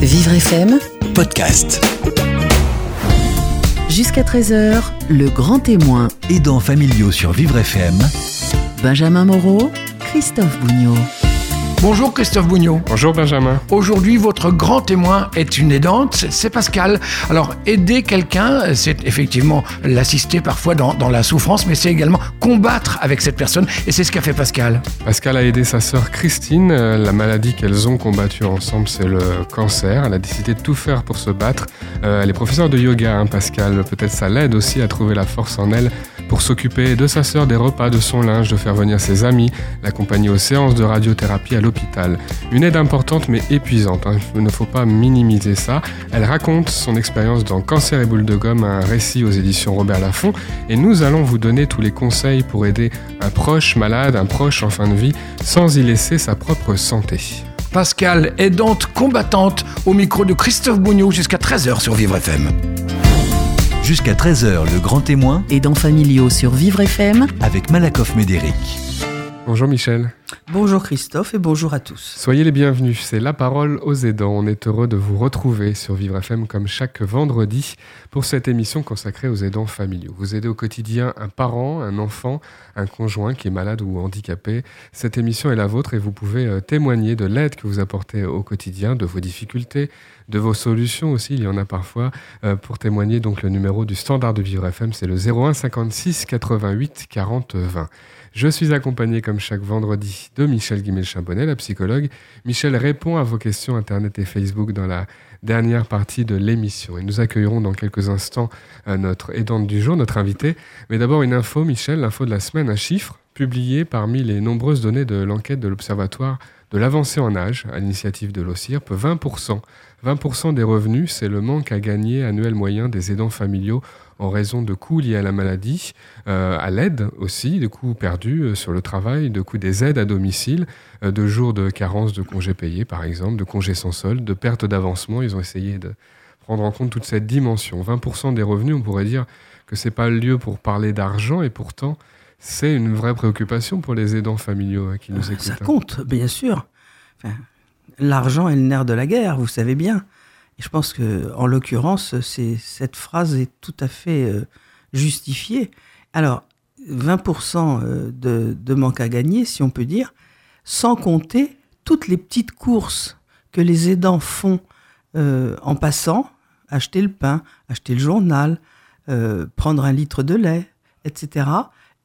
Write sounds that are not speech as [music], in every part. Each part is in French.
Vivre FM, podcast. jusqu'à 13h, le grand témoin. Aidants familiaux sur Vivre FM. Benjamin Moreau, Christophe Bougnot. Bonjour Christophe Bougnot. Bonjour Benjamin. Aujourd'hui, votre grand témoin est une aidante, c'est- Pascal. Alors, aider quelqu'un, c'est effectivement l'assister parfois dans, dans la souffrance, mais c'est également combattre avec cette personne, et c'est ce qu'a fait Pascal. Pascal a aidé sa sœur Christine. Euh, La maladie qu'elles ont combattue ensemble, c'est le cancer. Elle a décidé de tout faire pour se battre. Euh, elle est professeure de yoga, hein, Pascal. Peut-être ça l'aide aussi à trouver la force en elle pour s'occuper de sa sœur, des repas, de son linge, de faire venir ses amis, l'accompagner aux séances de radiothérapie à l'hôpital. Une aide importante mais épuisante. hein. Il ne faut pas minimiser ça. Elle raconte son expérience dans Cancer et boule de gomme, un récit aux éditions Robert Laffont. Et nous allons vous donner tous les conseils pour aider un proche malade, un proche en fin de vie, sans y laisser sa propre santé. Pascal, aidante combattante, au micro de Christophe Bougnot jusqu'à 13h sur Vivre FM. Jusqu'à 13h, le grand témoin Aidants familiaux sur Vivre FM, avec Malakoff Médéric. Bonjour Michel. Bonjour Christophe et bonjour à tous. Soyez les bienvenus, c'est La Parole aux aidants. On est heureux de vous retrouver sur Vivre FM comme chaque vendredi pour cette émission consacrée aux aidants familiaux. Vous aidez au quotidien un parent, un enfant, un conjoint qui est malade ou handicapé. Cette émission est la vôtre et vous pouvez euh, témoigner de l'aide que vous apportez au quotidien, de vos difficultés, de vos solutions aussi. Il y en a parfois euh, pour témoigner. Donc le numéro du standard de Vivre FM, c'est le 01 56 88 40 20. Je suis accompagné comme chaque vendredi de Michel Guimel-Chambonnet, la psychologue. Michel répond à vos questions Internet et Facebook dans la dernière partie de l'émission. Et nous accueillerons dans quelques instants notre aidante du jour, notre invité. Mais d'abord une info, Michel, l'info de la semaine, un chiffre publié parmi les nombreuses données de l'enquête de l'Observatoire de l'avancée en âge, à l'initiative de l'OCIRP, 20%. 20% des revenus, c'est le manque à gagner annuel moyen des aidants familiaux en raison de coûts liés à la maladie, euh, à l'aide aussi, de coûts perdus euh, sur le travail, de coûts des aides à domicile, euh, de jours de carence de congés payés par exemple, de congés sans solde, de perte d'avancement. Ils ont essayé de prendre en compte toute cette dimension. 20% des revenus, on pourrait dire que c'est pas le lieu pour parler d'argent et pourtant c'est une vraie préoccupation pour les aidants familiaux qui nous écoutent. Ça hein. compte, bien sûr. Enfin, L'argent est le nerf de la guerre, vous savez bien. Et je pense que, en l'occurrence, cette phrase est tout à fait euh, justifiée. Alors, 20% euh, de, manque à gagner, si on peut dire, sans compter toutes les petites courses que les aidants font euh, en passant, acheter le pain, acheter le journal, prendre un litre de lait, etc.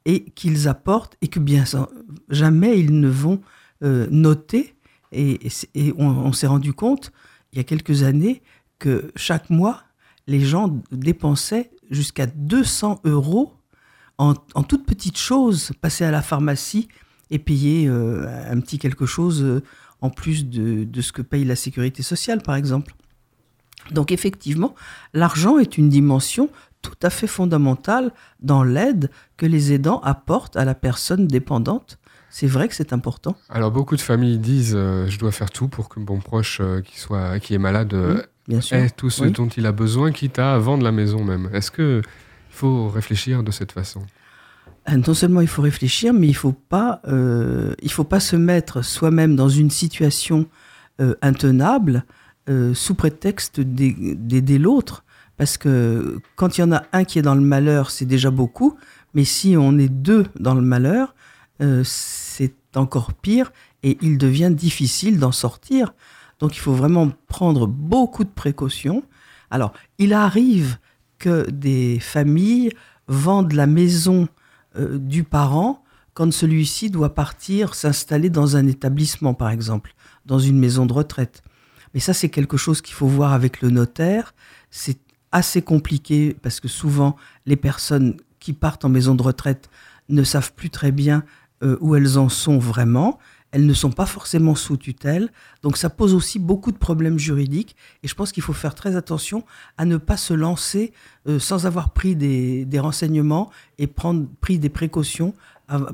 Et qu'ils apportent et que bien jamais ils ne vont noter. Et, on s'est rendu compte il y a quelques années que chaque mois, les gens dépensaient jusqu'à 200 euros en, toutes petites choses, passer à la pharmacie et payer euh, un petit quelque chose euh, en plus de, de ce que paye la sécurité sociale, par exemple. Donc effectivement, l'argent est une dimension tout à fait fondamentale dans l'aide que les aidants apportent à la personne dépendante. C'est vrai que c'est important. Alors beaucoup de familles disent euh, je dois faire tout pour que mon proche euh, qui soit qui est malade euh, Bien sûr. ait tout ce Oui. dont il a besoin, quitte à vendre la maison même. Est-ce que il faut réfléchir de cette façon? Non seulement il faut réfléchir, mais il faut pas, il faut pas se mettre soi-même dans une situation intenable sous prétexte d'ai- d'aider l'autre, parce que quand il y en a un qui est dans le malheur, c'est déjà beaucoup, mais si on est deux dans le malheur, euh, c'est encore pire et il devient difficile d'en sortir. Donc il faut vraiment prendre beaucoup de précautions. Alors, il arrive que des familles vendent la maison euh, du parent quand celui-ci doit partir s'installer dans un établissement, par exemple, dans une maison de retraite. Mais ça, c'est quelque chose qu'il faut voir avec le notaire. C'est assez compliqué parce que souvent, les personnes qui partent en maison de retraite ne savent plus très bien euh, où elles en sont vraiment. Elles ne sont pas forcément sous tutelle. Donc ça pose aussi beaucoup de problèmes juridiques. Et je pense qu'il faut faire très attention à ne pas se lancer euh, sans avoir pris des, renseignements et prendre pris des précautions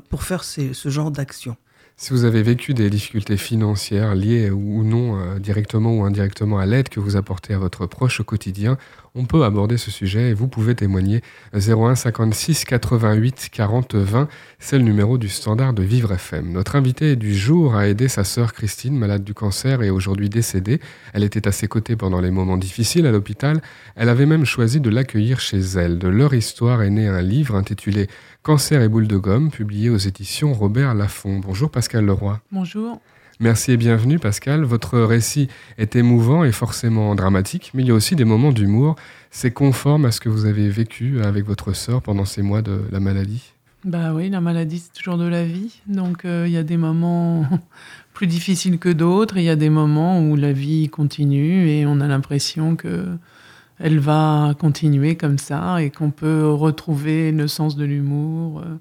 pour faire ce genre d'action. Si vous avez vécu des difficultés financières liées ou non euh, directement ou indirectement à l'aide que vous apportez à votre proche au quotidien, on peut aborder ce sujet et vous pouvez témoigner 01 56 88 40 20. C'est le numéro du standard de Vivre FM. Notre invité du jour a aidé sa sœur Christine, malade du cancer et aujourd'hui décédée. Elle était à ses côtés pendant les moments difficiles à l'hôpital. Elle avait même choisi de l'accueillir chez elle. De leur histoire est né un livre intitulé Cancer et boule de gomme, publié aux éditions Robert Laffont. Bonjour Pascal Leroy. Bonjour. Merci et bienvenue Pascal. Votre récit est émouvant et forcément dramatique, mais il y a aussi des moments d'humour. C'est conforme à ce que vous avez vécu avec votre sœur pendant ces mois de la maladie? Bah oui, la maladie c'est toujours de la vie. Donc euh, il y a des moments [laughs] plus difficiles que d'autres. Il y a des moments où la vie continue et on a l'impression que elle va continuer comme ça et qu'on peut retrouver le sens de l'humour, euh,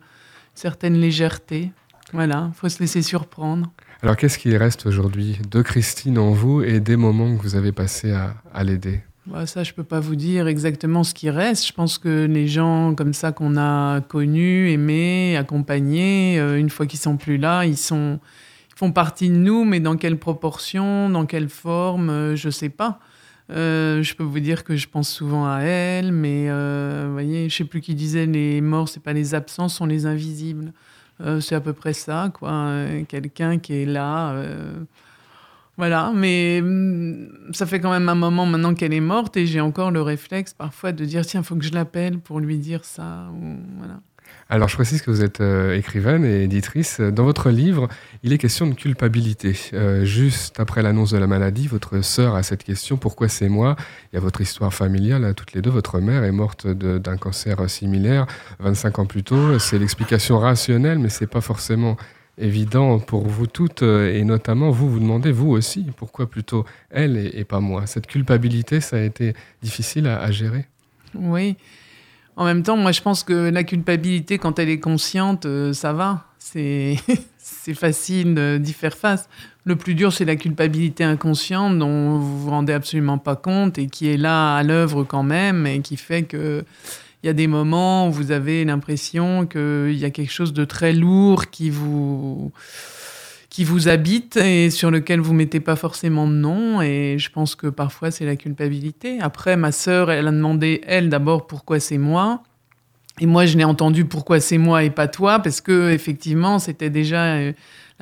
certaines légèretés. Voilà, il faut se laisser surprendre. Alors qu'est-ce qui reste aujourd'hui de Christine en vous et des moments que vous avez passés à, l'aider? Bah, Ça, je ne peux pas vous dire exactement ce qui reste. Je pense que les gens comme ça qu'on a connus, aimés, accompagnés, euh, une fois qu'ils sont plus là, ils, sont, ils font partie de nous, mais dans quelle proportion, dans quelle forme, euh, je ne sais pas. Euh, je peux vous dire que je pense souvent à elle, mais vous voyez, je sais plus qui disait les morts, c'est pas les absents, sont les invisibles. Euh, c'est à peu près ça, quoi. Euh, quelqu'un qui est là. Euh, voilà, mais mm, ça fait quand même un moment maintenant qu'elle est morte et j'ai encore le réflexe parfois de dire tiens, il faut que je l'appelle pour lui dire ça. voilà. Alors, je précise que vous êtes euh, écrivaine et éditrice. Dans votre livre, il est question de culpabilité. Euh, juste après l'annonce de la maladie, votre sœur a cette question pourquoi c'est moi? Il y a votre histoire familiale, toutes les deux. Votre mère est morte d'un cancer similaire 25 ans plus tôt. C'est l'explication rationnelle, mais c'est pas forcément évident pour vous toutes, euh, et notamment vous vous demandez vous aussi pourquoi plutôt elle et, pas moi? Cette culpabilité, ça a été difficile à, à gérer? Oui. En même temps, moi, je pense que la culpabilité, quand elle est consciente, euh, ça va. C'est [laughs] facile d'y faire face. Le plus dur, c'est la culpabilité inconsciente dont vous vous rendez absolument pas compte et qui est là à l'œuvre quand même et qui fait que il y a des moments où vous avez l'impression qu'il y a quelque chose de très lourd qui vous qui vous habite et sur lequel vous mettez pas forcément de nom. Et je pense que parfois c'est la culpabilité. Après, ma sœur, elle a demandé, elle d'abord, pourquoi c'est moi. Et moi, je n'ai entendu pourquoi c'est moi et pas toi, parce que effectivement, c'était déjà euh,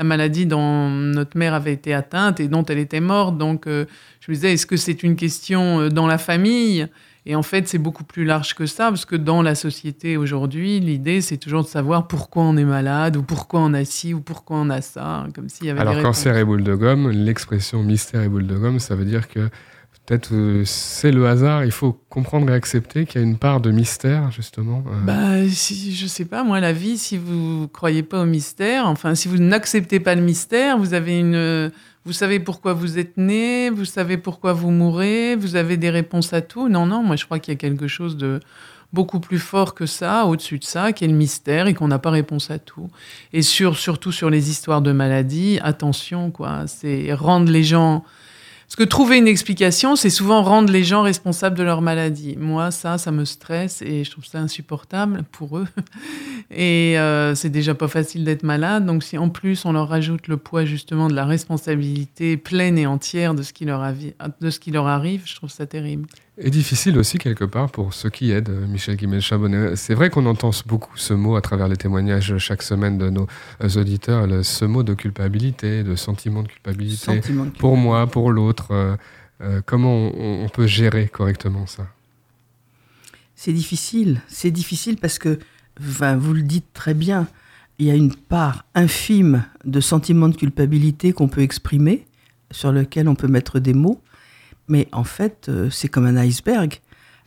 la maladie dont notre mère avait été atteinte et dont elle était morte. Donc, euh, je me disais, est-ce que c'est une question euh, dans la famille? Et en fait, c'est beaucoup plus large que ça, parce que dans la société aujourd'hui, l'idée, c'est toujours de savoir pourquoi on est malade, ou pourquoi on a ci, ou pourquoi on a ça, comme s'il y avait Alors, cancer et boule de gomme, l'expression mystère et boule de gomme, ça veut dire que peut-être euh, c'est le hasard, il faut comprendre et accepter qu'il y a une part de mystère, justement. Euh. Bah, je sais pas, moi, la vie, si vous croyez pas au mystère, enfin, si vous n'acceptez pas le mystère, vous avez une vous savez pourquoi vous êtes né, vous savez pourquoi vous mourrez, vous avez des réponses à tout. Non, non, moi je crois qu'il y a quelque chose de beaucoup plus fort que ça, au-dessus de ça, qui est le mystère et qu'on n'a pas réponse à tout. Et sur, surtout sur les histoires de maladies, attention, quoi. C'est rendre les gens parce que trouver une explication, c'est souvent rendre les gens responsables de leur maladie. Moi, ça, ça me stresse et je trouve ça insupportable pour eux. [laughs] Et euh, c'est déjà pas facile d'être malade. Donc, si en plus on leur rajoute le poids justement de la responsabilité pleine et entière de ce qui leur, de ce qui leur arrive, je trouve ça terrible. Et difficile aussi quelque part pour ceux qui aident, Michel Guimel-Chabonnet. C'est vrai qu'on entend beaucoup ce mot à travers les témoignages chaque semaine de nos euh, auditeurs, ce mot de culpabilité, de sentiment de culpabilité, pour moi, pour l'autre. Euh, euh, comment on, peut gérer correctement ça? C'est difficile, c'est difficile parce que, vous le dites très bien, il y a une part infime de sentiment de culpabilité qu'on peut exprimer, sur lequel on peut mettre des mots mais en fait, euh, c'est comme un iceberg.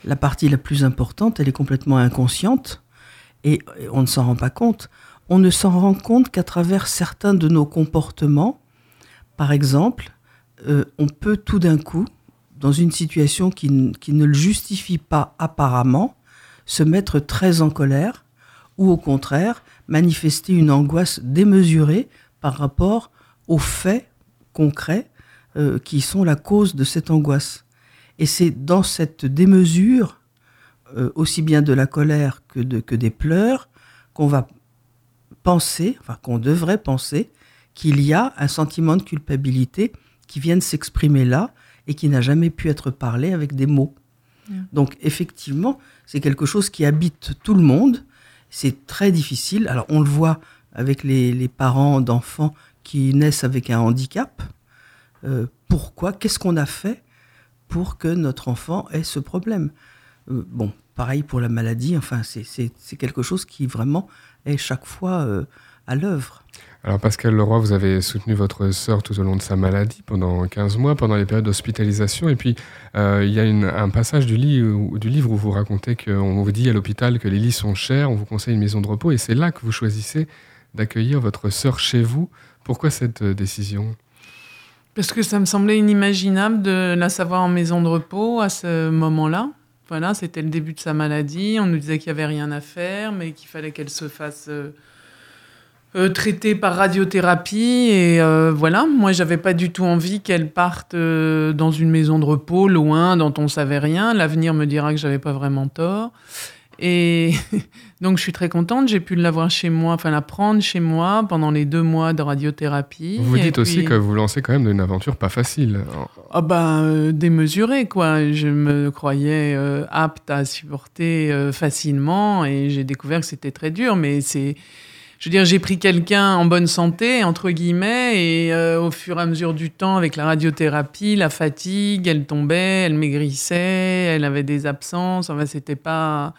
La partie la plus importante, elle est complètement inconsciente et on ne s'en rend pas compte. On ne s'en rend compte qu'à travers certains de nos comportements. Par exemple, euh, on peut tout d'un coup, dans une situation qui, ne le justifie pas apparemment, se mettre très en colère ou au contraire manifester une angoisse démesurée par rapport aux faits concrets euh, qui sont la cause de cette angoisse. Et c'est dans cette démesure, euh, aussi bien de la colère que, que des pleurs, qu'on va penser, enfin qu'on devrait penser, qu'il y a un sentiment de culpabilité qui vient de s'exprimer là et qui n'a jamais pu être parlé avec des mots. Donc effectivement, c'est quelque chose qui habite tout le monde. C'est très difficile. Alors on le voit avec les, parents d'enfants qui naissent avec un handicap. Euh, pourquoi? Qu'est-ce qu'on a fait pour que notre enfant ait ce problème? Euh, Bon, pareil pour la maladie. Enfin, c'est quelque chose qui vraiment est chaque fois euh, à l'œuvre. Alors Pascal Leroy, vous avez soutenu votre sœur tout au long de sa maladie pendant 15 mois, pendant les périodes d'hospitalisation. Et puis, il y a un passage du, du, livre où vous racontez qu'on vous dit à l'hôpital que les lits sont chers, on vous conseille une maison de repos. Et c'est là que vous choisissez d'accueillir votre sœur chez vous. Pourquoi cette décision? Parce que ça me semblait inimaginable de la savoir en maison de repos à ce moment-là. Voilà, c'était le début de sa maladie. On nous disait qu'il n'y avait rien à faire, mais qu'il fallait qu'elle se fasse... Euh, euh, traitée par radiothérapie et euh, voilà moi j'avais pas du tout envie qu'elle parte dans une maison de repos loin dont on savait rien l'avenir me dira que j'avais pas vraiment tort et [laughs] donc je suis très contente j'ai pu l'avoir chez moi enfin la prendre chez moi pendant les deux mois de radiothérapie vous dites aussi que vous lancez quand même une aventure pas facile ah ben démesurée quoi je me croyais apte à supporter facilement et j'ai découvert que c'était très dur mais c'est je veux dire, j'ai pris quelqu'un en bonne santé, entre guillemets, et euh, au fur et à mesure du temps, avec la radiothérapie, la fatigue, elle tombait, elle maigrissait, elle avait des absences. Enfin, c'était pas.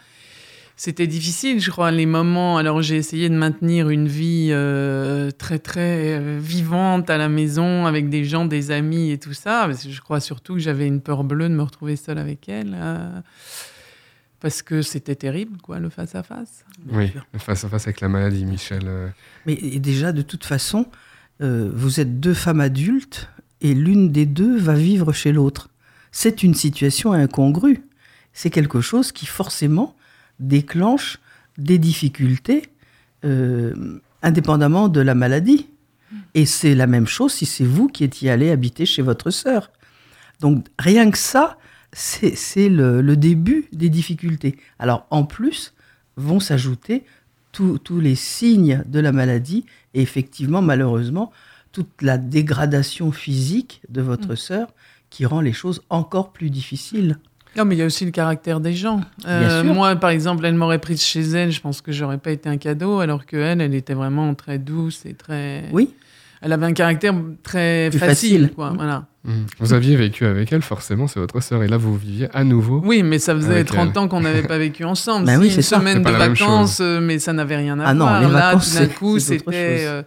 C'était difficile, je crois, les moments. Alors, j'ai essayé de maintenir une vie euh, très, très euh, vivante à la maison, avec des gens, des amis et tout ça. Parce que je crois surtout que j'avais une peur bleue de me retrouver seule avec elle parce que c'était terrible, quoi, le face-à-face. oui, le face-à-face avec la maladie, Michel. Euh. Mais déjà, de toute façon, euh, vous êtes deux femmes adultes et l'une des deux va vivre chez l'autre. C'est une situation incongrue. C'est quelque chose qui forcément déclenche des difficultés euh, indépendamment de la maladie. Et c'est la même chose si c'est vous qui étiez allé habiter chez votre sœur. Donc rien que ça, c'est le, début des difficultés. Alors en plus, vont s'ajouter tous les signes de la maladie et effectivement, malheureusement, toute la dégradation physique de votre mm. sœur qui rend les choses encore plus difficiles. Non, mais il y a aussi le caractère des gens. Euh, moi, par exemple, elle m'aurait prise chez elle, je pense que j'aurais pas été un cadeau, alors que elle, elle était vraiment très douce et très. Oui elle avait un caractère très facile. Quoi, mmh. Voilà. Mmh. Vous aviez vécu avec elle, forcément, c'est votre sœur, et là vous viviez à nouveau. Oui, mais ça faisait 30 ans qu'on n'avait pas vécu ensemble. [laughs] bah oui, une semaine de vacances, euh, mais ça n'avait rien à ah voir. Non, les là, vacances, tout d'un coup, c'était. Euh,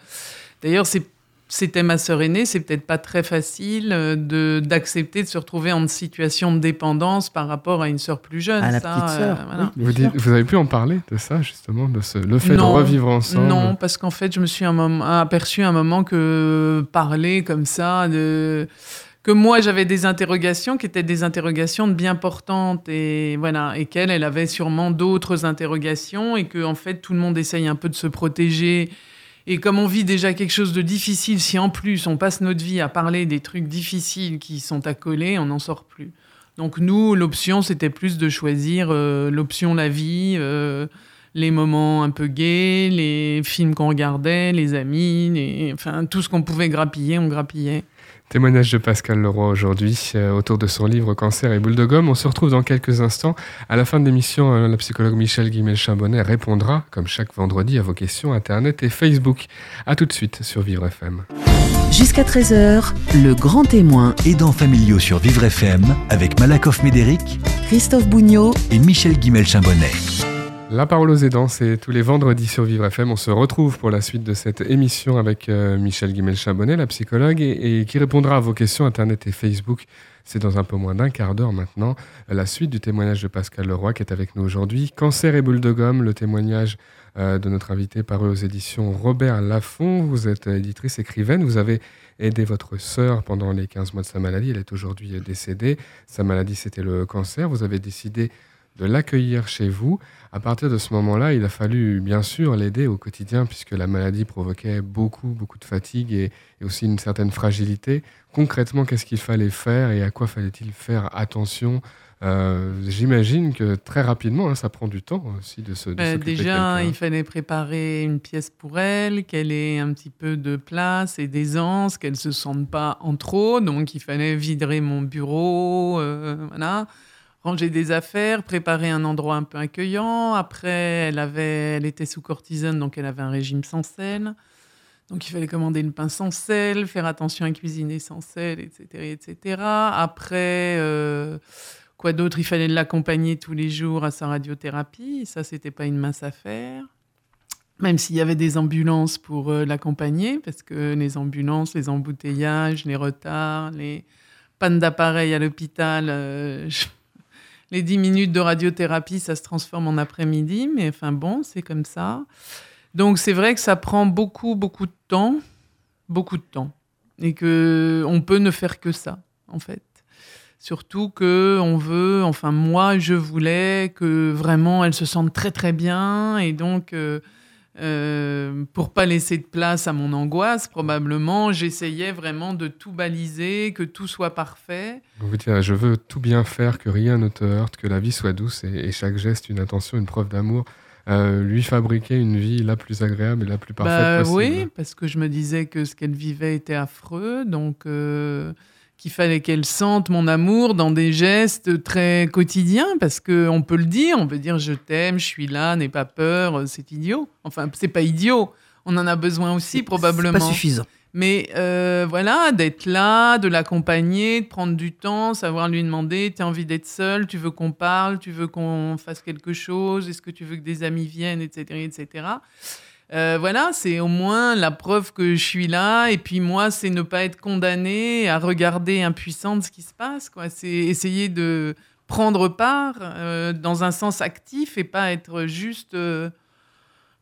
d'ailleurs, c'est c'était ma sœur aînée, c'est peut-être pas très facile euh, de d'accepter de se retrouver en situation de dépendance par rapport à une sœur plus jeune. À la petite sœur. vous, avez pu en parler de ça justement, de ce, le fait de revivre ensemble? Non, parce qu'en fait, je me suis un moment, aperçu un moment que parler comme ça de que moi j'avais des interrogations qui étaient des interrogations bien portantes et voilà et qu'elle elle avait sûrement d'autres interrogations et que en fait tout le monde essaye un peu de se protéger et comme on vit déjà quelque chose de difficile, si en plus on passe notre vie à parler des trucs difficiles qui sont coller, on n'en sort plus. Donc nous, l'option, c'était plus de choisir euh, l'option la vie, euh, les moments un peu gays, les films qu'on regardait, les amis, enfin tout ce qu'on pouvait grappiller, on grappillait. Témoignage de Pascal Leroy aujourd'hui euh, autour de son livre Cancer et boule de gomme. On se retrouve dans quelques instants. À la fin de l'émission, euh, la psychologue Michel Guimel-Chambonnet répondra, comme chaque vendredi, à vos questions Internet et Facebook. A tout de suite sur Vivre FM. Jusqu'à 13h, le grand témoin. Aidants familiaux sur Vivre FM avec Malakoff Médéric, Christophe Bougnot et Michel Guimel-Chambonnet. La parole aux aidants, c'est tous les vendredis sur Vivre FM. On se retrouve pour la suite de cette émission avec euh, Michel Guimel-Chabonnet, la psychologue, et, qui répondra à vos questions Internet et Facebook. C'est dans un peu moins d'un quart d'heure maintenant. La suite du témoignage de Pascal Leroy qui est avec nous aujourd'hui. Cancer et boule de gomme, le témoignage euh, de notre invité paru aux éditions Robert Laffont. Vous êtes éditrice écrivaine. Vous avez aidé votre sœur pendant les 15 mois de sa maladie. Elle est aujourd'hui décédée. Sa maladie, c'était le cancer. Vous avez décidé de l'accueillir chez vous. À partir de ce moment-là, il a fallu bien sûr l'aider au quotidien puisque la maladie provoquait beaucoup, beaucoup de fatigue et, aussi une certaine fragilité. Concrètement, qu'est-ce qu'il fallait faire et à quoi fallait-il faire attention? Euh, J'imagine que très rapidement, hein, ça prend du temps aussi de se. De déjà, il fallait préparer une pièce pour elle, qu'elle ait un petit peu de place et d'aisance, qu'elle se sente pas en trop. Donc, il fallait vider mon bureau, euh, voilà ranger des affaires, préparer un endroit un peu accueillant. Après, elle, avait, elle était sous cortisone, donc elle avait un régime sans sel. Donc il fallait commander une pain sans sel, faire attention à cuisiner sans sel, etc. etc. Après, euh, quoi d'autre? Il fallait l'accompagner tous les jours à sa radiothérapie. Ça, c'était pas une mince affaire. Même s'il y avait des ambulances pour euh, l'accompagner, parce que les ambulances, les embouteillages, les retards, les pannes d'appareil à l'hôpital, euh, les 10 minutes de radiothérapie, ça se transforme en après-midi, mais enfin bon, c'est comme ça. Donc c'est vrai que ça prend beaucoup, beaucoup de temps, beaucoup de temps, et que on peut ne faire que ça, en fait. Surtout que on veut, enfin moi, je voulais que vraiment elle se sente très très bien, et donc euh, euh, pour pas laisser de place à mon angoisse, probablement, j'essayais vraiment de tout baliser, que tout soit parfait. Vous dites, je veux tout bien faire, que rien ne te heurte, que la vie soit douce et, chaque geste une intention, une preuve d'amour. Euh, lui fabriquer une vie la plus agréable et la plus parfaite bah, possible. Oui, parce que je me disais que ce qu'elle vivait était affreux, donc euh, qu'il fallait qu'elle sente mon amour dans des gestes très quotidiens, parce qu'on peut le dire, on peut dire je t'aime, je suis là, n'aie pas peur, c'est idiot. Enfin, c'est pas idiot, on en a besoin aussi probablement. Pas suffisant. Mais euh, voilà, d'être là, de l'accompagner, de prendre du temps, savoir lui demander, tu as envie d'être seul, tu veux qu'on parle, tu veux qu'on fasse quelque chose, est-ce que tu veux que des amis viennent, etc. etc. Euh, voilà, c'est au moins la preuve que je suis là. Et puis moi, c'est ne pas être condamné à regarder impuissante ce qui se passe. Quoi. C'est essayer de prendre part euh, dans un sens actif et pas être juste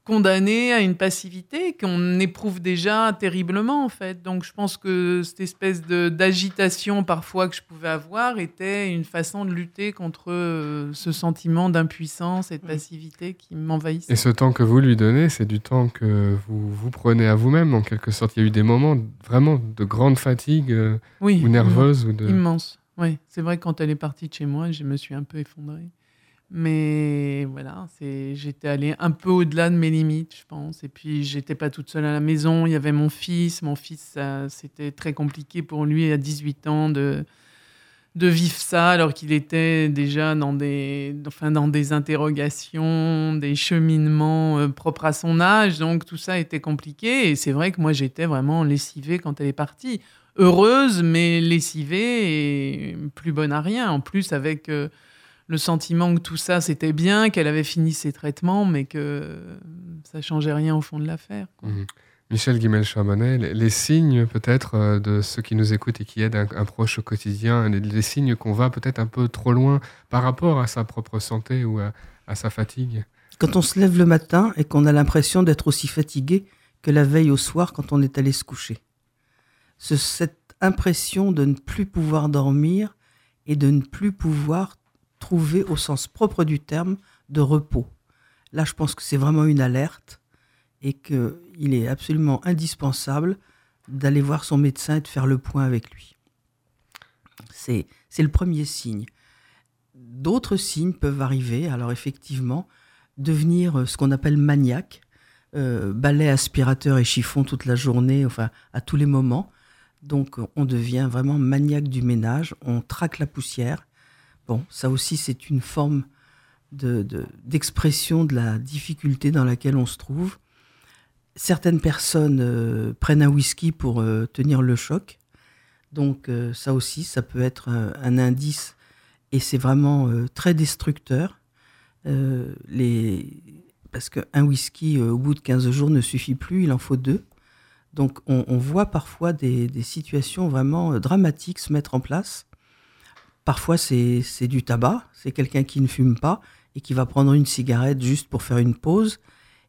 euh, condamné à une passivité qu'on éprouve déjà terriblement en fait. Donc je pense que cette espèce d'agitation parfois que je pouvais avoir était une façon de lutter contre euh, ce sentiment d'impuissance et de passivité qui m'envahissait. Et ce temps que vous lui donnez, c'est du temps que vous vous prenez à vous-même en quelque sorte. Il y a eu des moments vraiment de grande fatigue euh, ou nerveuse ou de... Immense. Oui, c'est vrai que quand elle est partie de chez moi, je me suis un peu effondrée. Mais voilà, j'étais allée un peu au-delà de mes limites, je pense. Et puis, j'étais pas toute seule à la maison. Il y avait mon fils. Mon fils, c'était très compliqué pour lui à 18 ans de, de vivre ça, alors qu'il était déjà dans des, enfin, dans des interrogations, des cheminements euh, propres à son âge. Donc, tout ça était compliqué. Et c'est vrai que moi, j'étais vraiment lessivée quand elle est partie. Heureuse, mais lessivée et plus bonne à rien. En plus, avec. Euh, le sentiment que tout ça c'était bien, qu'elle avait fini ses traitements, mais que ça changeait rien au fond de l'affaire. Mhm. Michel Guimel-Charbonnet, les signes peut-être euh, de ceux qui nous écoutent et qui aident un, proche au quotidien, les, signes qu'on va peut-être un peu trop loin par rapport à sa propre santé ou à, sa fatigue Quand on se lève le matin et qu'on a l'impression d'être aussi fatigué que la veille au soir quand on est allé se coucher. cette impression de ne plus pouvoir dormir et de ne plus pouvoir trouver au sens propre du terme de repos. Là, je pense que c'est vraiment une alerte et qu'il est absolument indispensable d'aller voir son médecin et de faire le point avec lui. C'est le premier signe. D'autres signes peuvent arriver. Alors effectivement, devenir euh, ce qu'on appelle maniaque, euh, balai, aspirateur et chiffon toute la journée, enfin à tous les moments. Donc on devient vraiment maniaque du ménage, on traque la poussière Bon, ça aussi, c'est une forme d'expression de, la difficulté dans laquelle on se trouve. Certaines personnes euh, prennent un whisky pour euh, tenir le choc. Donc euh, ça aussi, ça peut être un indice et c'est vraiment très destructeur. Parce qu'un whisky, au bout de 15 jours, ne suffit plus, il en faut deux. Donc on, voit parfois des, situations vraiment dramatiques se mettre en place. Parfois, c'est du tabac. C'est quelqu'un qui ne fume pas et qui va prendre une cigarette juste pour faire une pause.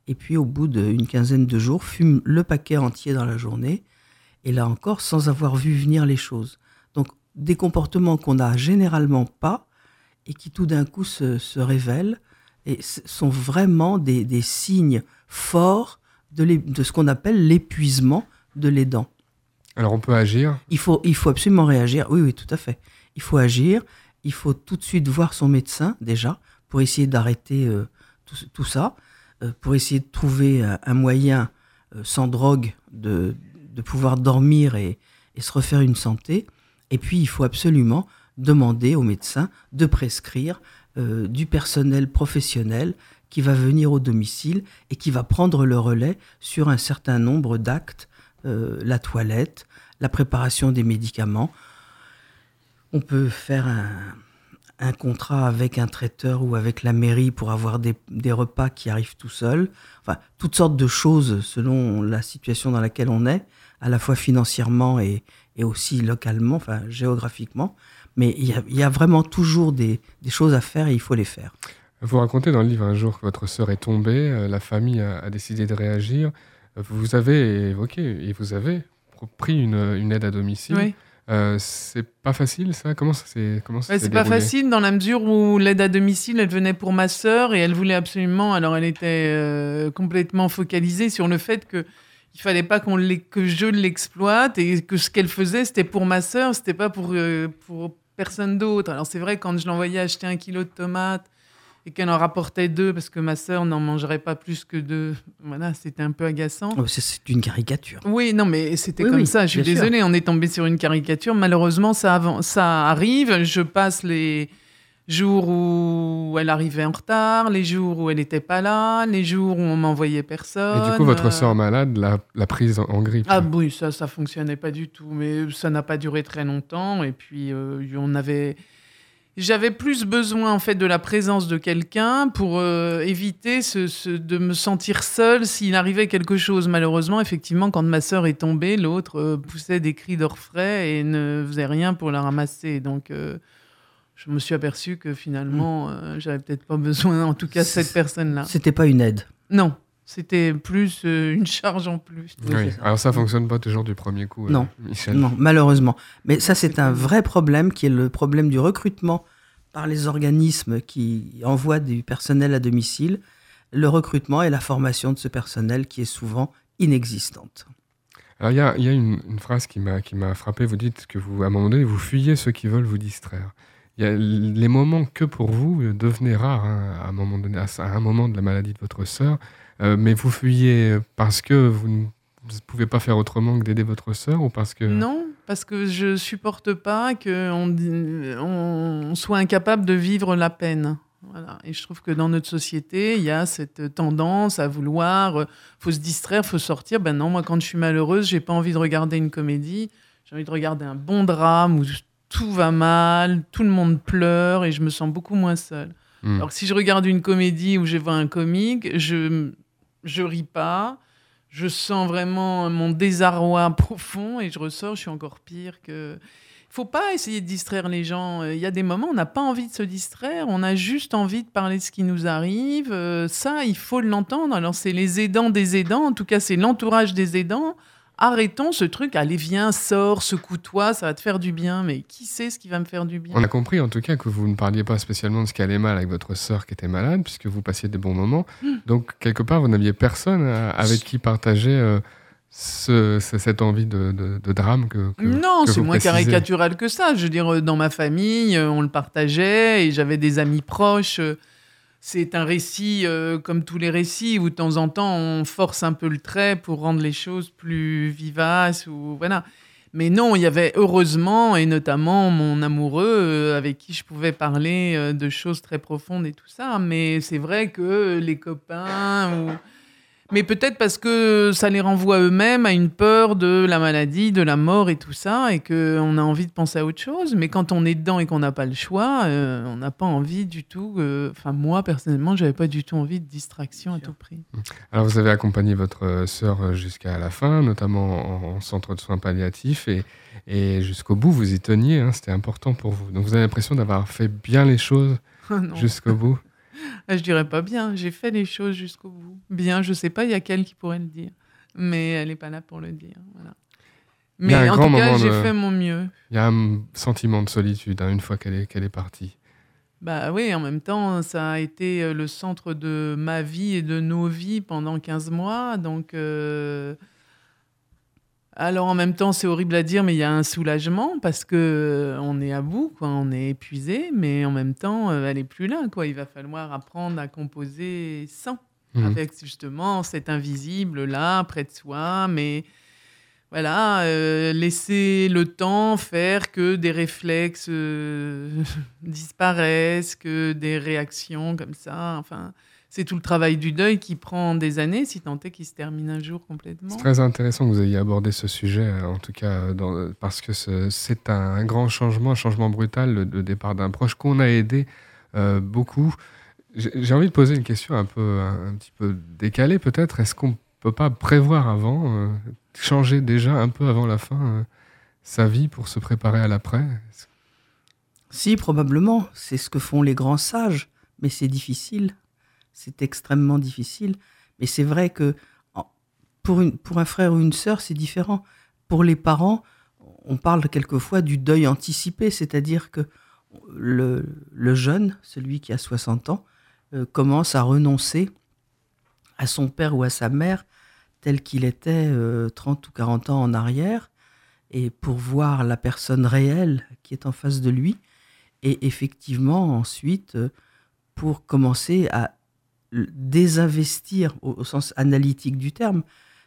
Et puis, au bout d'une quinzaine de jours, fume le paquet entier dans la journée. Et là encore, sans avoir vu venir les choses. Donc, des comportements qu'on n'a généralement pas et qui tout d'un coup se, se révèlent et sont vraiment des, des signes forts de, de ce qu'on appelle l'épuisement de l'aidant. Alors on peut agir? Il faut, il faut absolument réagir. Oui, oui, tout à fait. Il faut agir. Il faut tout de suite voir son médecin, déjà, pour essayer d'arrêter euh, tout, ça, euh, pour essayer de trouver un, un moyen euh, sans drogue de, pouvoir dormir et, se refaire une santé. Et puis, il faut absolument demander au médecin de prescrire euh, du personnel professionnel qui va venir au domicile et qui va prendre le relais sur un certain nombre d'actes, euh, la toilette, la préparation des médicaments. On peut faire un, un contrat avec un traiteur ou avec la mairie pour avoir des, des repas qui arrivent tout seuls. Enfin, toutes sortes de choses selon la situation dans laquelle on est, à la fois financièrement et, et aussi localement, enfin géographiquement. Mais il y a, il y a vraiment toujours des, des choses à faire et il faut les faire. Vous racontez dans le livre un jour que votre sœur est tombée, euh, la famille a, a décidé de réagir. Vous avez évoqué et vous avez pr- pris une, une aide à domicile. Oui. Euh, c'est pas facile ça? Comment ça s'est comment ça Ouais, c'est pas facile dans la mesure où l'aide à domicile, elle venait pour ma sœur et elle voulait absolument. Alors, elle était euh, complètement focalisée sur le fait que il fallait pas qu'on que je l'exploite et que ce qu'elle faisait, c'était pour ma sœur, c'était pas pour euh, pour personne d'autre. Alors, c'est vrai quand je l'envoyais acheter un kilo de tomates et qu'elle en rapportait deux parce que ma sœur n'en mangerait pas plus que deux. Voilà, c'était un peu agaçant. Oh, c'est- une caricature. Oui, non, mais c'était Oui, comme oui, ça. Je suis sûr. désolée, on est tombé sur une caricature. Malheureusement, ça, ça arrive. Je passe les jours où elle arrivait en retard, les jours où elle n'était pas là, les jours où on m'envoyait personne. Et du coup, votre sœur malade l'a l'a prise en, en grippe. Ah oui, ça, ça fonctionnait pas du tout. Mais ça n'a pas duré très longtemps. Et puis, euh, on avait. J'avais plus besoin en fait de la présence de quelqu'un pour euh, éviter ce, ce- de me sentir seule s'il arrivait quelque chose. Malheureusement, effectivement, quand ma sœur est tombée, l'autre euh, poussait des cris d'orfraie et ne faisait rien pour la ramasser. Donc, euh, je me suis aperçu que finalement, euh, j'avais peut-être pas besoin, en tout cas, de cette personne-là. C'était pas une aide. Non, c'était plus euh, une charge en plus. Oui. Alors ça fonctionne pas toujours du premier coup. euh, Non. Michel. Non, malheureusement. Mais ça, c'est un vrai problème qui est le problème du recrutement par les organismes qui envoient du personnel à domicile. Le recrutement et la formation de ce personnel qui est souvent inexistante. Alors il y a, il y a une, une phrase qui m'a qui m'a frappé. Vous dites que vous à un moment donné vous fuyez ceux qui veulent vous distraire. Il y a les moments que pour vous devenaient rares hein, à un moment donné, à, à un moment de la maladie de votre sœur. Euh, mais vous fuyez parce que vous ne vous pouvez pas faire autrement que d'aider votre sœur ou parce que Non, parce que je supporte pas qu'on on, soit incapable de vivre la peine. Voilà. Et je trouve que dans notre société, il y a cette tendance à vouloir, euh, faut se distraire, faut sortir. Ben non, moi, quand je suis malheureuse, j'ai pas envie de regarder une comédie. J'ai envie de regarder un bon drame où tout va mal, tout le monde pleure et je me sens beaucoup moins seule. Hmm. Alors que si je regarde une comédie où je vois un comique, je je ris pas, je sens vraiment mon désarroi [laughs] profond et je ressors, je suis encore pire que. Il faut pas essayer de distraire les gens. Euh, Il y a des moments on n'a pas envie de se distraire, on a juste envie de parler de ce qui nous arrive. Euh, Ça, il faut l'entendre. Alors c'est les aidants des aidants, en tout cas c'est l'entourage des aidants. Arrêtons ce truc, allez viens, sors, secoue-toi, ça va te faire du bien. Mais qui sait ce qui va me faire du bien? On a compris en tout cas que vous ne parliez pas spécialement de ce qui allait mal avec votre sœur qui était malade, puisque vous passiez des bons moments. Hmm. Donc, quelque part, vous n'aviez personne euh, avec qui partager euh, ce- ce- cette envie de, de- de drame que, que- Non, c'est moins précisez. caricatural que ça. Je veux dire, euh, dans ma famille, on le partageait et j'avais des amis proches. C'est un récit euh, comme tous les récits où de temps en temps on force un peu le trait pour rendre les choses plus vivaces ou voilà. Mais non, il y avait heureusement et notamment mon amoureux euh, avec qui je pouvais parler euh, de choses très profondes et tout ça. Mais c'est vrai que les copains mais peut-être parce que ça les renvoie eux-mêmes à une peur de la maladie, de la mort et tout ça, et qu'on a envie de penser à autre chose. Mais quand on est dedans et qu'on n'a pas le choix, euh, on n'a pas envie du tout. euh, Enfin, moi, personnellement, j'avais pas du tout envie de distraction à tout prix. Alors, vous avez accompagné votre euh, sœur jusqu'à la fin, notamment en, en centre de soins palliatifs, et, et jusqu'au bout, vous y teniez, hein, c'était important pour vous. Donc, vous avez l'impression d'avoir fait bien les choses [laughs] Non. jusqu'au bout. Ah, Je dirais pas bien. J'ai fait les choses jusqu'au bout. Bien, je sais pas, il y a qu'elle qui pourrait le dire. Mais elle n'est pas là pour le dire. Voilà. Mais en tout cas, j'ai de- fait mon mieux. Il y a un sentiment de solitude hein, une fois qu'elle est, qu'elle est partie. Bah oui, en même temps, ça a été euh, le centre de ma vie et de nos vies pendant 15 mois. Donc, euh, alors en même temps, c'est horrible à dire, mais il y a un soulagement parce que euh, on est à bout, quoi, on est épuisé, mais en même temps, elle est plus là, quoi. Il va falloir apprendre à composer sans, Mhm. avec justement cet invisible là près de soi, mais voilà, euh, laisser le temps faire que des réflexes euh, [laughs] disparaissent, que des réactions comme ça. Enfin, c'est tout le travail du deuil qui prend des années, si tant est qu'il se termine un jour complètement. C'est très intéressant que vous ayez abordé ce sujet, euh, en tout cas, euh, dans- euh, parce que ce- c'est un, un grand changement, un changement brutal, le, le départ d'un proche qu'on a aidé euh, beaucoup. J'ai envie de poser une question un peu, un, un petit peu décalée peut-être. Est-ce qu'on peut pas prévoir avant, euh, changer déjà un peu avant la fin euh, sa vie pour se préparer à l'après? Si, probablement. C'est ce que font les grands sages. Mais c'est difficile. C'est extrêmement difficile. Mais c'est vrai que pour, une, pour un frère ou une sœur, c'est différent. Pour les parents, on parle quelquefois du deuil anticipé, c'est-à-dire que le, le jeune, celui qui a 60 ans, euh, commence à renoncer à son père ou à sa mère tel qu'il était euh, 30 ou 40 ans en arrière, et pour voir la personne réelle qui est en face de lui, et effectivement ensuite euh, pour commencer à désinvestir au, sens analytique du terme.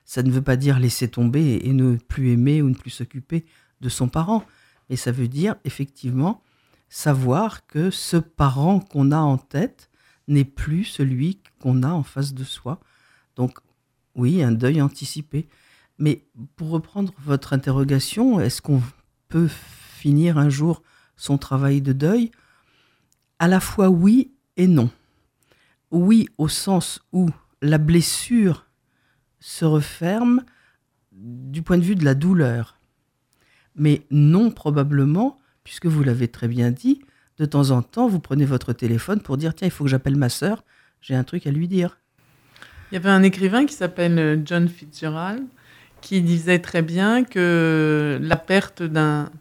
Ça ne veut pas dire laisser tomber et, et ne plus aimer ou ne plus s'occuper de son parent, mais ça veut dire effectivement savoir que ce parent qu'on a en tête n'est plus celui qu'on a en face de soi. Donc oui, un deuil anticipé. Mais pour reprendre votre interrogation, est-ce qu'on peut finir un jour son travail de deuil? À la fois oui et non. Oui au sens où la blessure se referme du point de vue de la douleur. Mais non probablement, puisque vous l'avez très bien dit, de temps en temps, vous prenez votre téléphone pour dire, tiens, il faut que j'appelle ma sœur, j'ai un truc à lui dire. Il y avait un écrivain qui s'appelle euh, John Fitzgerald qui disait très bien que la perte d'un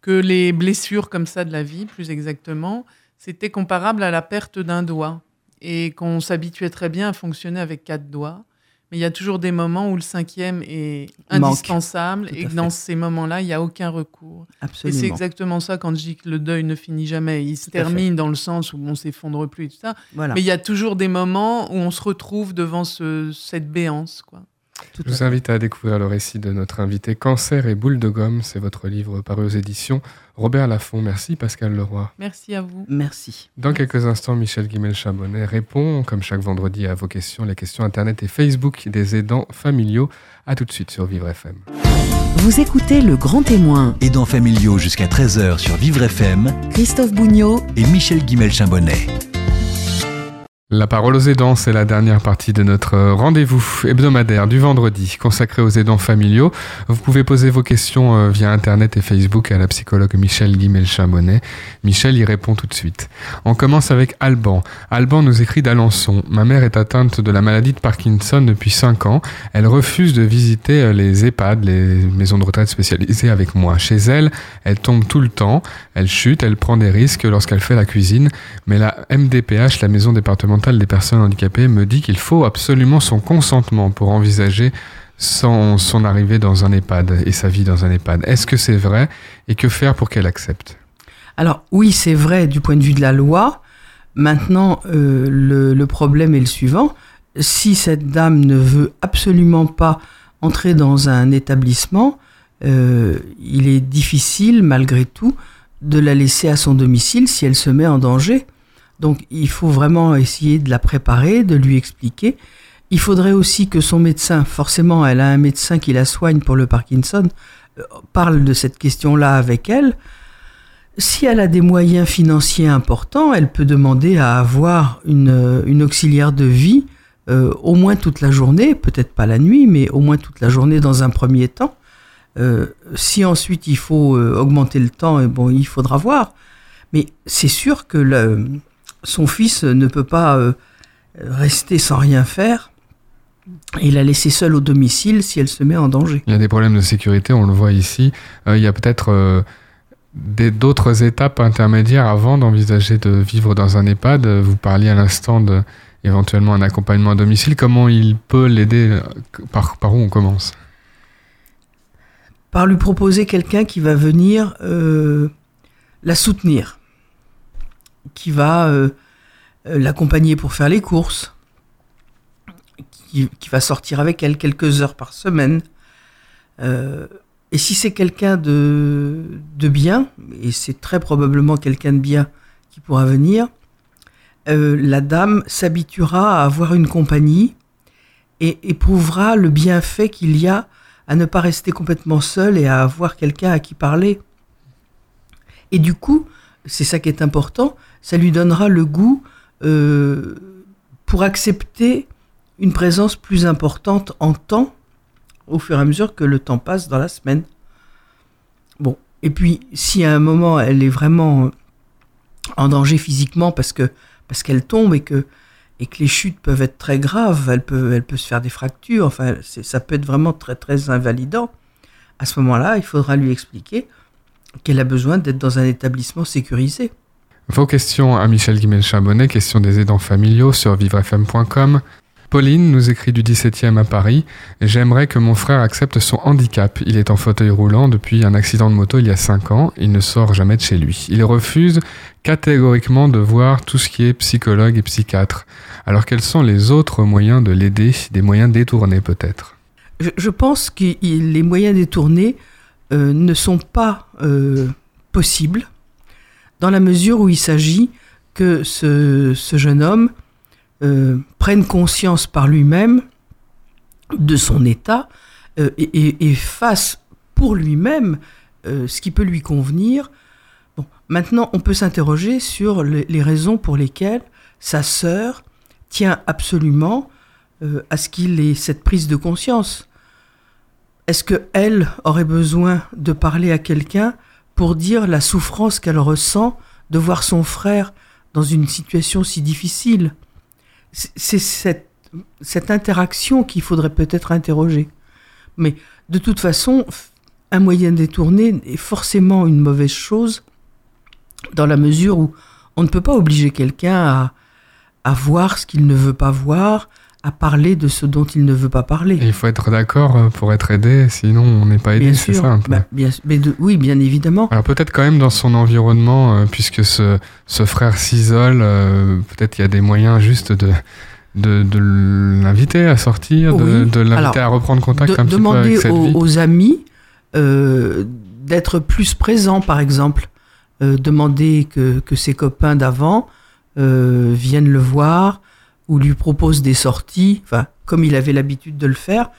que les blessures comme ça de la vie, plus exactement, c'était comparable à la perte d'un doigt et qu'on s'habituait très bien à fonctionner avec quatre doigts. Mais il y a toujours des moments où le cinquième est Manque. indispensable et que dans ces moments-là, il n'y a aucun recours. Et c'est Absolument. exactement ça quand je dis que le deuil ne finit jamais. Il se Tout termine dans le sens où on s'effondre plus et tout ça. Voilà. Mais il y a toujours des moments où on se retrouve devant ce- cette béance. Quoi. Tout Je vous invite à découvrir le récit de notre invité Cancer et boule de gomme. C'est votre livre paru aux éditions Robert Laffont. Merci Pascal Leroy. Merci à vous. Merci. Dans quelques instants, Michel Guimel-Chabonnet répond, comme chaque vendredi, à vos questions, les questions Internet et Facebook des aidants familiaux. À tout de suite sur Vivre FM. Vous écoutez Le Grand Témoin, Aidants familiaux jusqu'à 13h sur Vivre FM Christophe Bougnot et Michel Guimel-Chambonnet. La parole aux aidants, c'est la dernière partie de notre rendez-vous hebdomadaire du vendredi consacré aux aidants familiaux. Vous pouvez poser vos questions euh, via Internet et Facebook à la psychologue Michel Guimel-Chambonnet. Michel y répond tout de suite. On commence avec Alban. Alban nous écrit d'Alençon. Ma mère est atteinte de la maladie de Parkinson depuis 5 ans. Elle refuse de visiter euh, les EHPAD, les maisons de retraite spécialisées avec moi. Chez elle, elle tombe tout le temps. Elle chute, elle prend des risques lorsqu'elle fait la cuisine. Mais la MDPH, la maison départementale des personnes handicapées, me dit qu'il faut absolument son consentement pour envisager son, arrivée dans un EHPAD et sa vie dans un EHPAD. Est-ce que c'est vrai et que faire pour qu'elle accepte? Alors oui, c'est vrai du point de vue de la loi. Maintenant, euh, le, le problème est le suivant. Si cette dame ne veut absolument pas entrer dans un établissement, euh, il est difficile, malgré tout, de la laisser à son domicile si elle se met en danger. Donc il faut vraiment essayer de la préparer, de lui expliquer. Il faudrait aussi que son médecin, forcément elle a un médecin qui la soigne pour le Parkinson, euh, parle de cette question-là avec elle. Si elle a des moyens financiers importants, elle peut demander à avoir une, euh, auxiliaire de vie euh, au moins toute la journée, peut-être pas la nuit, mais au moins toute la journée dans un premier temps. Si ensuite il faut augmenter le temps, eh bon, il faudra voir. Mais c'est sûr que le- son fils ne peut pas euh, rester sans rien faire et la laisser seule au domicile si elle se met en danger. Il y a des problèmes de sécurité, on le voit ici. Euh, il y a peut-être euh, d'autres étapes intermédiaires avant d'envisager de vivre dans un EHPAD Vous parliez à l'instant de éventuellement un accompagnement à domicile. Comment il peut l'aider par, par où on commence? Par lui proposer quelqu'un qui va venir euh, la soutenir, qui va euh, euh, l'accompagner pour faire les courses, qui, va sortir avec elle quelques heures par semaine. et si c'est quelqu'un de, de bien, et c'est très probablement quelqu'un de bien qui pourra venir, euh, la dame s'habituera à avoir une compagnie et éprouvera le bienfait qu'il y a à ne pas rester complètement seule et à avoir quelqu'un à qui parler. Et du coup, c'est ça qui est important, ça lui donnera le goût euh, pour accepter une présence plus importante en temps au fur et à mesure que le temps passe dans la semaine. Bon, et puis si à un moment elle est vraiment en danger physiquement parce que parce qu'elle tombe et que, et que les chutes peuvent être très graves, elle peut, elle peut se faire des fractures, enfin, ça peut être vraiment très, très invalidant. À ce moment-là, il faudra lui expliquer qu'elle a besoin d'être dans un établissement sécurisé. Vos questions à Michel Guimel-Chambonnet, questions des aidants familiaux sur vivrefm.com. Pauline nous écrit du 17e à Paris. J'aimerais que mon frère accepte son handicap. Il est en fauteuil roulant depuis un accident de moto il y a 5 ans. Il ne sort jamais de chez lui. Il refuse catégoriquement de voir tout ce qui est psychologue et psychiatre. Alors quels sont les autres moyens de l'aider? Des moyens détournés peut-être? Je, pense que les moyens détournés euh, ne sont pas euh, possibles dans la mesure où il s'agit que ce, jeune homme euh, prenne conscience par lui-même de son état euh, et, fasse pour lui-même euh, ce qui peut lui convenir. Maintenant, on peut s'interroger sur les, raisons pour lesquelles sa sœur tient absolument à ce qu'il ait cette prise de conscience. Est-ce qu'elle aurait besoin de parler à quelqu'un pour dire la souffrance qu'elle ressent de voir son frère dans une situation si difficile c'est cette, cette interaction qu'il faudrait peut-être interroger. Mais de toute façon, un moyen détourné est forcément une mauvaise chose dans la mesure où on ne peut pas obliger quelqu'un à, à voir ce qu'il ne veut pas voir, à parler de ce dont il ne veut pas parler. il faut être d'accord euh, pour être aidé, sinon on n'est pas aidé, c'est ça bah, bien, mais Oui, bien évidemment. Alors peut-être quand même dans son environnement, euh, puisque ce, ce frère s'isole, euh, peut-être il y a des moyens juste de, de, de l'inviter à sortir, de, l'inviter à reprendre contact un petit peu avec cette aux, aux amis d'être plus présents, par exemple. demander que, que ses copains d'avant viennent le voir, ou lui propose des sorties, enfin, comme il avait l'habitude de le faire,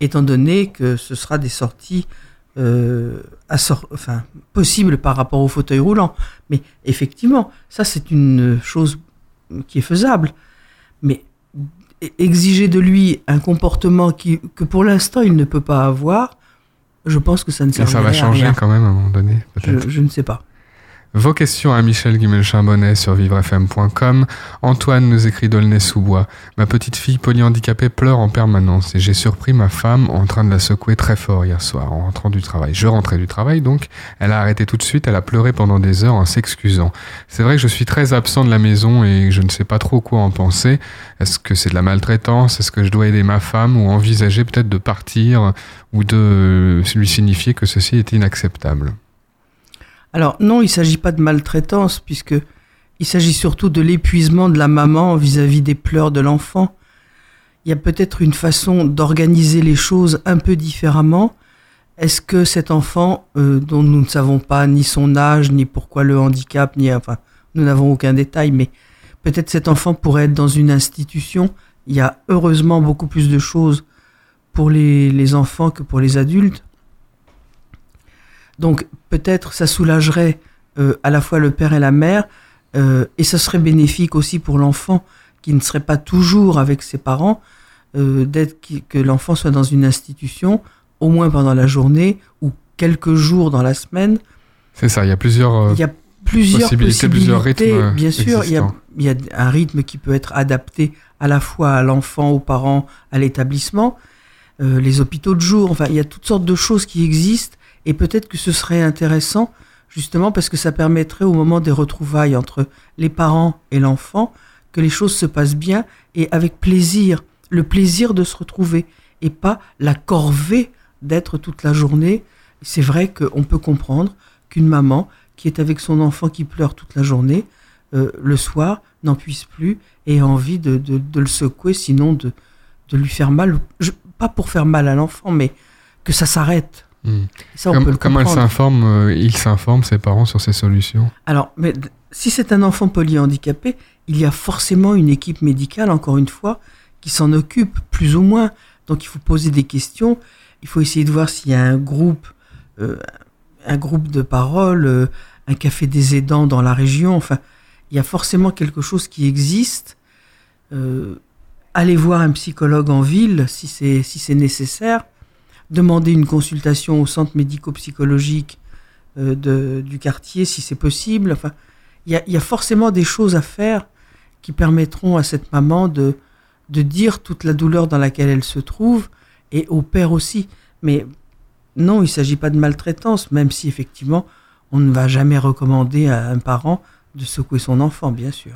étant donné que ce sera des sorties euh, enfin, possibles par rapport au fauteuil roulant. Mais effectivement, ça c'est une chose qui est faisable. Mais exiger de lui un comportement qui, que pour l'instant il ne peut pas avoir, je pense que ça ne sert à rien. Ça va changer quand même à un moment donné, peut-être. je, ne sais pas. Vos questions à Michel Guimel-Charbonnet sur vivrefm.com. Antoine nous écrit d'Aulnay-sous-Bois. Ma petite fille polyhandicapée pleure en permanence et j'ai surpris ma femme en train de la secouer très fort hier soir en rentrant du travail. Je rentrais du travail donc. Elle a arrêté tout de suite. Elle a pleuré pendant des heures en s'excusant. C'est vrai que je suis très absent de la maison et je ne sais pas trop quoi en penser. Est-ce que c'est de la maltraitance? Est-ce que je dois aider ma femme ou envisager peut-être de partir ou de lui signifier que ceci est inacceptable? Alors non, il s'agit pas de maltraitance, puisque il s'agit surtout de l'épuisement de la maman vis-à-vis des pleurs de l'enfant. Il y a peut-être une façon d'organiser les choses un peu différemment. Est-ce que cet enfant, euh, dont nous ne savons pas ni son âge, ni pourquoi le handicap, ni enfin, nous n'avons aucun détail, mais peut-être cet enfant pourrait être dans une institution. Il y a heureusement beaucoup plus de choses pour les enfants que pour les adultes. Donc peut-être ça soulagerait euh, à la fois le père et la mère, euh, et ce serait bénéfique aussi pour l'enfant qui ne serait pas toujours avec ses parents, euh, d'être que l'enfant soit dans une institution, au moins pendant la journée ou quelques jours dans la semaine. C'est ça, il y a plusieurs. Il y a plusieurs possibilités, plusieurs rythmes. Bien sûr, il y, a, il y, a, un rythme qui peut être adapté à la fois à l'enfant, aux parents, à l'établissement, les hôpitaux de jour. Enfin, il y a toutes sortes de choses qui existent et peut-être que ce serait intéressant justement parce que ça permettrait au moment des retrouvailles entre les parents et l'enfant que les choses se passent bien et avec plaisir, le plaisir de se retrouver et pas la corvée d'être toute la journée. C'est vrai qu'on peut comprendre qu'une maman qui est avec son enfant qui pleure toute la journée, euh, le soir, n'en puisse plus et ait envie de, le secouer, sinon de lui faire mal. pas pour faire mal à l'enfant, mais que ça s'arrête. Ça, on peut le comment elle s'informe, euh, il s'informe, ses parents, sur ces solutions Alors, mais, si c'est un enfant polyhandicapé, il y a forcément une équipe médicale, encore une fois, qui s'en occupe, plus ou moins. Donc il faut poser des questions, il faut essayer de voir s'il y a un groupe, euh, un groupe de parole, euh, un café des aidants dans la région. Enfin, il y a forcément quelque chose qui existe. Euh, allez voir un psychologue en ville si c'est si c'est nécessaire. Demander une consultation au centre médico-psychologique de, du quartier si c'est possible. Enfin, il y a, y a, forcément des choses à faire qui permettront à cette maman de, de dire toute la douleur dans laquelle elle se trouve et au père aussi. Mais non, il ne s'agit pas de maltraitance, même si effectivement on ne va jamais recommander à un parent de secouer son enfant, bien sûr.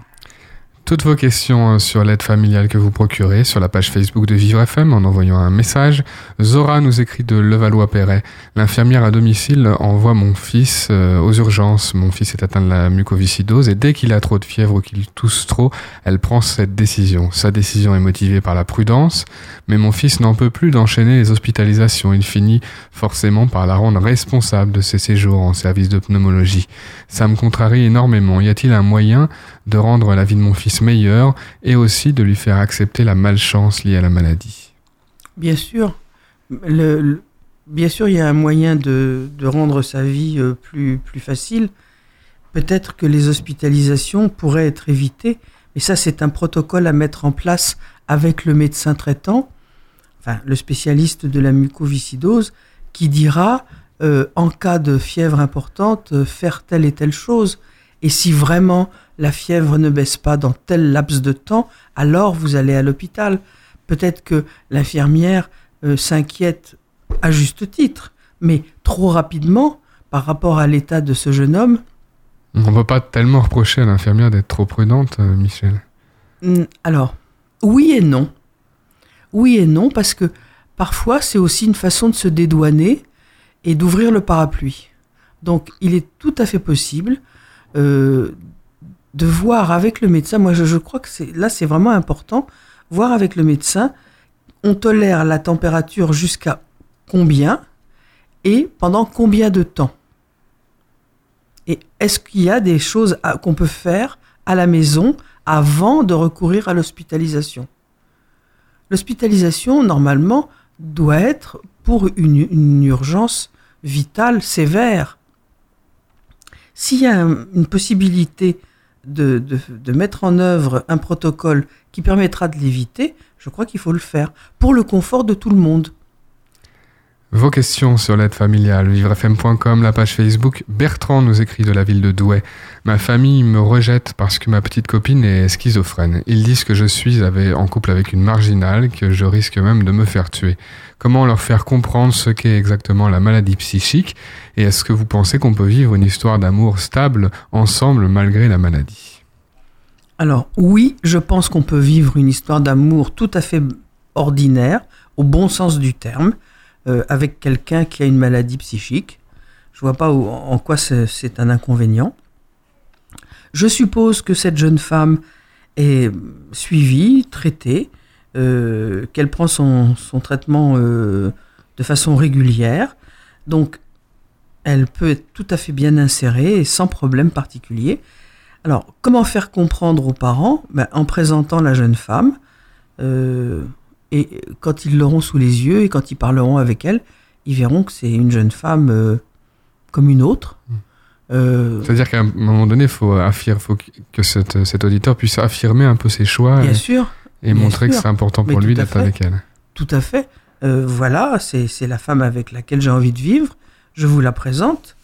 Toutes vos questions euh, sur l'aide familiale que vous procurez sur la page Facebook de Vivre FM en envoyant un message. Zora nous écrit de Levallois-Perret. L'infirmière à domicile envoie mon fils euh, aux urgences. Mon fils est atteint de la mucoviscidose et dès qu'il a trop de fièvre ou qu'il tousse trop, elle prend cette décision. Sa décision est motivée par la prudence, mais mon fils n'en peut plus d'enchaîner les hospitalisations. Il finit forcément par la rendre responsable de ses séjours en service de pneumologie. Ça me contrarie énormément. Y a-t-il un moyen de rendre la vie de mon fils meilleure et aussi de lui faire accepter la malchance liée à la maladie Bien sûr. Bien sûr, il y a un moyen de, de rendre sa vie euh, plus, plus facile. Peut-être que les hospitalisations pourraient être évitées, mais ça, c'est un protocole à mettre en place avec le médecin traitant, enfin, le spécialiste de la mucoviscidose, qui dira, euh, en cas de fièvre importante, euh, faire telle et telle chose. Et si vraiment la fièvre ne baisse pas dans tel laps de temps, alors vous allez à l'hôpital. Peut-être que l'infirmière euh, s'inquiète à juste titre, mais trop rapidement par rapport à l'état de ce jeune homme. On ne peut pas tellement reprocher à l'infirmière d'être trop prudente, euh, Michel. Alors, oui et non. Oui et non, parce que parfois c'est aussi une façon de se dédouaner et d'ouvrir le parapluie. Donc il est tout à fait possible euh, de voir avec le médecin, moi je, crois que c'est là c'est vraiment important, voir avec le médecin, on tolère la température jusqu'à combien et pendant combien de temps. Et est-ce qu'il y a des choses qu'on peut faire à la maison avant de recourir à l'hospitalisation? L'hospitalisation, normalement, doit être pour une, urgence vitale sévère. S'il y a une possibilité de, mettre en œuvre un protocole qui permettra de l'éviter, je crois qu'il faut le faire, pour le confort de tout le monde. Vos questions sur l'aide familiale, vivrefm.com, la page Facebook. Bertrand nous écrit de la ville de Douai. Ma famille me rejette parce que ma petite copine est schizophrène. Ils disent que je suis en couple avec une marginale, que je risque même de me faire tuer. Comment leur faire comprendre ce qu'est exactement la maladie psychique Et est-ce que vous pensez qu'on peut vivre une histoire d'amour stable ensemble malgré la maladie? Alors oui, je pense qu'on peut vivre une histoire d'amour tout à fait ordinaire, au bon sens du terme euh, avec quelqu'un qui a une maladie psychique. Je vois pas en quoi c'est un inconvénient. Je suppose que cette jeune femme est suivie, traitée, euh, qu'elle prend son, traitement euh, de façon régulière. Donc, elle peut être tout à fait bien insérée et sans problème particulier. Alors, comment faire comprendre aux parents? Ben, En présentant la jeune femme. Et quand ils l'auront sous les yeux et quand ils parleront avec elle, ils verront que c'est une jeune femme euh, comme une autre. Hmm. Euh, C'est-à-dire qu'à un moment donné, il faut, faut que cet auditeur puisse affirmer un peu ses choix. Bien et, sûr. Et montrer que c'est important pour lui d'être avec elle. Tout à fait. Euh, voilà, c'est la femme avec laquelle j'ai envie de vivre. Je vous la présente.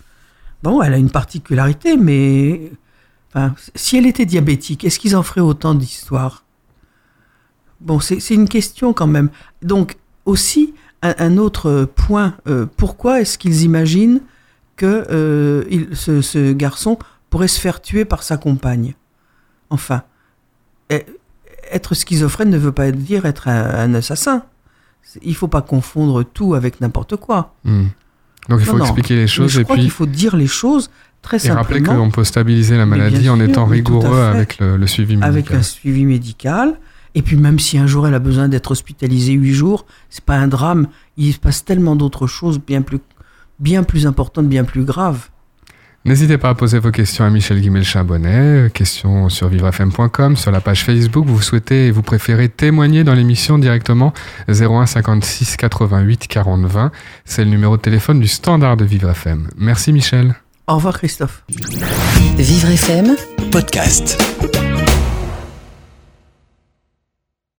Bon, elle a une particularité, mais enfin, si elle était diabétique, est-ce qu'ils en feraient autant d'histoires? Bon, c'est une question quand même. Donc, aussi, un, autre point, euh, pourquoi est-ce qu'ils imaginent que euh, il- ce, ce garçon pourrait se faire tuer par sa compagne? Enfin, e- être schizophrène ne veut pas dire être un, un assassin. Il faut pas confondre tout avec n'importe quoi. Hmm. Donc il faut Non, non. expliquer les choses je et crois puis qu'il faut dire les choses très et rappeler qu'on peut stabiliser la maladie en étant rigoureux avec le, le suivi médical. avec un suivi médical. Et puis même si un jour elle a besoin d'être hospitalisée huit jours, c'est pas un drame. Il se passe tellement d'autres choses bien plus, bien plus importantes, bien plus graves. N'hésitez pas à poser vos questions à Michel Guimel-Chabonnet, euh, questions sur vivrefm.com, sur la page Facebook. Vous souhaitez et vous préférez témoigner dans l'émission directement 01 56 88 40 20. C'est le numéro de téléphone du standard de Vivre FM. Merci Michel. Au revoir Christophe. Vivre FM Podcast.